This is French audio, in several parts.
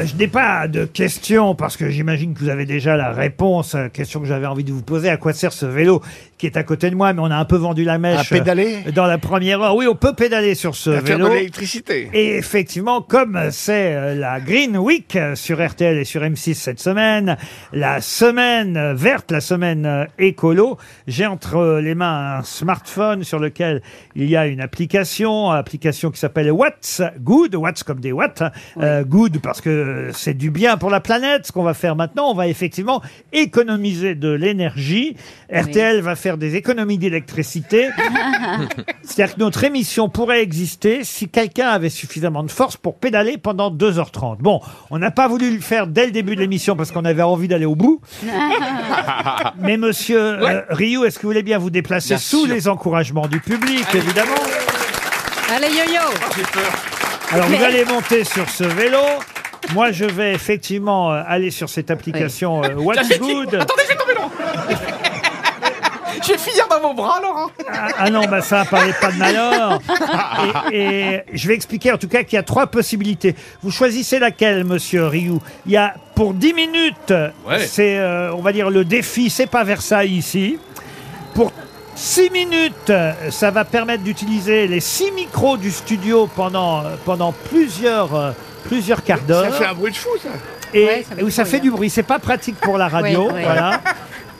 pas, je n'ai pas de question parce que j'imagine que vous avez déjà la réponse. question que j'avais envie de vous poser. À quoi sert ce vélo qui est à côté de moi Mais on a un peu vendu la mèche. À pédaler euh, Dans la première heure. Oui, on peut pédaler sur ce À faire de vélo. l'électricité. Et effectivement, comme c'est euh, la Green Week euh, sur RTL et sur M6 cette semaine, la semaine euh, verte, la semaine euh, écolo, j'ai entre euh, les mains un smartphone sur lequel il y a une application, application qui s'appelle What's Good, What's comme des watts, hein, euh, Good parce que c'est du bien pour la planète. Ce qu'on va faire maintenant, on va effectivement économiser de l'énergie. RTL va faire des économies d'électricité. C'est-à-dire que notre émission pourrait exister si quelqu'un avait suffisamment de force pour pédaler pendant 2h30. Bon, on n'a pas voulu le faire dès le début de l'émission parce qu'on avait envie d'aller au bout. Mais monsieur euh, Rioux, est-ce que vous voulez bien vous déplacer Bien sous sûr. les encouragements du public, évidemment? Allez, yo-yo Alors vous allez monter sur ce vélo. Moi, je vais effectivement euh, aller sur cette application euh, What's Good. Attendez, j'ai tombé là Je vais finir dans vos bras, Laurent Ah, ah non, bah ça, parlez pas de malheur. Et, et je vais expliquer en tout cas qu'il y a trois possibilités. Vous choisissez laquelle, monsieur Rioux? Il y a pour 10 minutes, Ouais. c'est, euh, on va dire, le défi, c'est pas Versailles ici. Pour 6 minutes, euh, ça va permettre d'utiliser les 6 micros du studio pendant, euh, pendant plusieurs, euh, plusieurs quarts d'heure. Ça fait un bruit de fou, ça. Et Ouais, ça fait où ça du fait bruit, du bruit. C'est pas pratique pour la radio. Oui, oui. Voilà.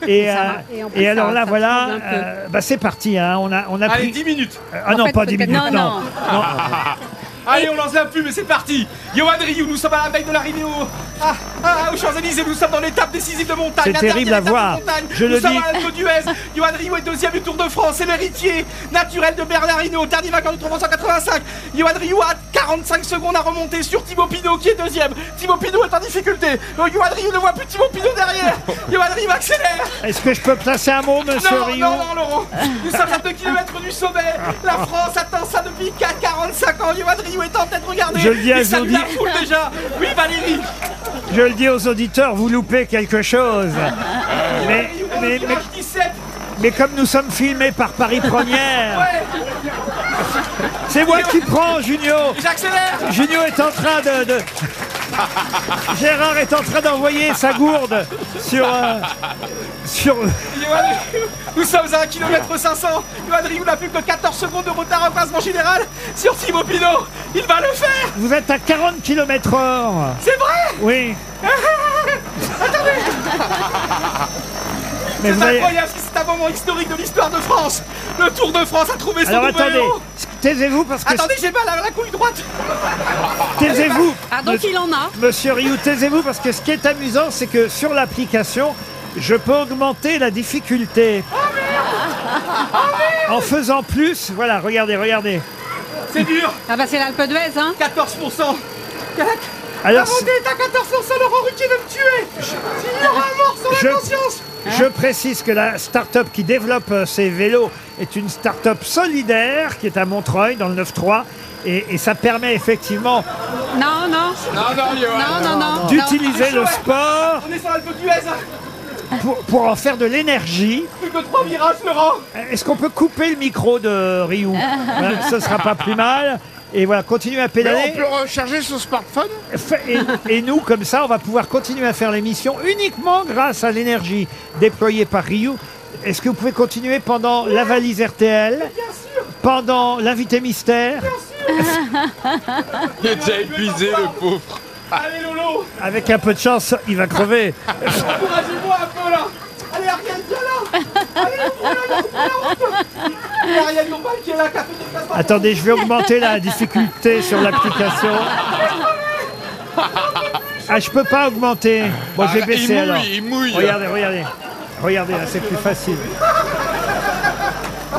Et, Ça euh. Et en plus, et ça- alors là, ça voilà, tremble un peu. euh, bah c'est parti. Hein. On a, on a Allez, pris. 10 minutes Ah non, En fait, pas 10 peut-être- minutes, non, non. non. Allez, on lance la pub et c'est parti Johan Rioux, nous sommes à la veille de l'arrivée au... Ah, ah, aux Champs-Élysées, nous sommes dans l'étape décisive de montagne. C'est terrible à voir. Je nous le sommes dis. à l'Alpe d'Huez. Johan Rioux est deuxième du Tour de France. C'est l'héritier naturel de Bernard Hinault, dernier vainqueur du Tour de France en 85. Johan Rioux a 45 secondes à remonter sur Thibaut Pinot qui est deuxième. Thibaut Pinot est en difficulté. Oh, Johan Rioux ne voit plus Thibaut Pinot derrière. Johan Rioux accélère. Est-ce que je peux placer un mot, monsieur Non, Rioux non, non, Laurent Nous sommes à 2 km du sommet La France attend ça depuis 4 45 ans Johan Est en tête, regardez Je le dis à Il salue Zodi. la foule déjà. Oui, Valérie. Je le dis aux auditeurs, vous loupez quelque chose. Mais, le mais, mais, virage 17 mais comme nous sommes filmés par Paris Première, Ouais. C'est moi qui prends, Junio. J'accélère. Junio est en train de, de- Gérard est en train d'envoyer sa gourde sur. euh, sur. Johan Nous sommes à 1 km 500 Johan Rioux n'a plus que 14 secondes de retard en classement général sur Thibaut Pinot Il va le faire Vous êtes à 40 km heure. C'est vrai? Oui. Mais C'est incroyable, c'est un moment historique de l'histoire de France. Le Tour de France a trouvé son Alors nouveau attendez, héros. Taisez-vous parce que Attendez, j'ai mal à la couille droite. Taisez-vous. Ah, donc il en a. Monsieur Rioux, taisez-vous parce que ce qui est amusant, c'est que sur l'application, je peux augmenter la difficulté. En faisant plus, voilà, regardez, regardez. C'est dur. Ah bah c'est l'Alpe d'Huez, hein. 14% La Alors, montée est à 14%, Laurent Ruquier veut me tuer. Il y aura un mort sur la Je- conscience je précise que la start-up qui développe euh, ces vélos est une start-up solidaire qui est à Montreuil dans le 9-3 et, et ça permet effectivement Non, non, Non, non, non, non, non. d'utiliser le sport On est sur l'Alpe d'Huez, hein. pour, pour en faire de l'énergie. plus que 3 virages, Laurent Est-ce qu'on peut couper le micro de Rioux? Voilà, Ce sera pas plus mal. Et voilà, continuez à Mais pédaler. on peut recharger son smartphone Et, et nous, comme ça, on va pouvoir continuer à faire l'émission uniquement grâce à l'énergie déployée par Ryu. Est-ce que vous pouvez continuer pendant la valise RTL Pendant l'invité mystère Il est déjà épuisé, le pauvre. Allez, Lolo Avec un peu de chance, il va crever. Encouragez-moi un peu, là Allez, viens là Attendez, je vais augmenter la difficulté sur l'application. Ah, je peux pas augmenter. Bon, je vais baisser il alors. mouille, il mouille. Regardez, regardez. Regardez, là, c'est plus facile.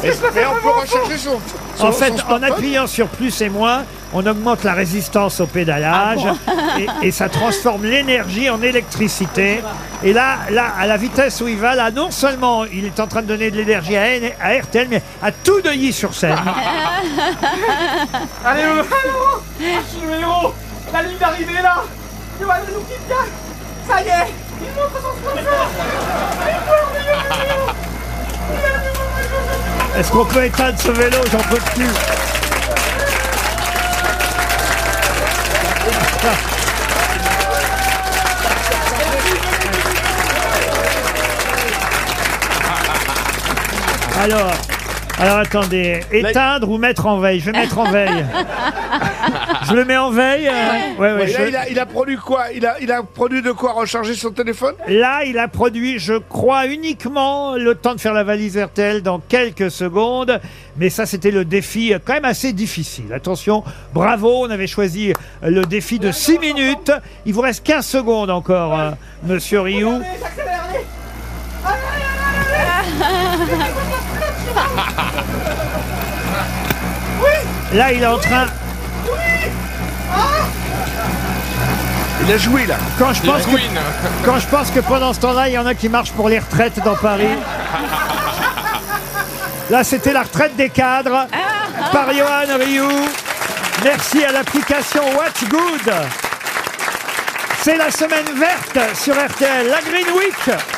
Et, et on peut recharger son En fait, son en appuyant sur plus et moins, on augmente la résistance au pédalage et, et ça transforme l'énergie en électricité. Et là, là, à la vitesse où il va, là, non seulement il est en train de donner de l'énergie à, N- à RTL, mais à tout Neuilly-sur-Seine. Allez, Lolo Allô Je suis le héros. La ligne d'arrivée, là. Me gagne Ça y est. Il montre son sponsor Est-ce qu'on peut éteindre ce vélo J'en peux plus. Alors, alors attendez, éteindre ou mettre en veille? Je vais mettre en veille. je le mets en veille. euh, ouais, ouais, Et là, je- il, a, il a produit quoi? Il a, il a produit de quoi recharger son téléphone? Là, il a produit, je crois, uniquement le temps de faire la valise RTL dans quelques secondes. Mais ça, c'était le défi euh, quand même assez difficile. Attention, bravo, on avait choisi euh, le défi de 6 minutes. Il vous reste 15 secondes encore, euh, monsieur Rioux. Allez, j'accélère, allez Allez, allez, allez, allez, Là, il est en train... Il a joué là. Quand je pense que, Queen. quand je pense que pendant ce temps-là, il y en a qui marchent pour les retraites dans Paris. Là, c'était la retraite des cadres par Johan Rioux. Merci à l'application What's Good. C'est la semaine verte sur RTL, la Green Week.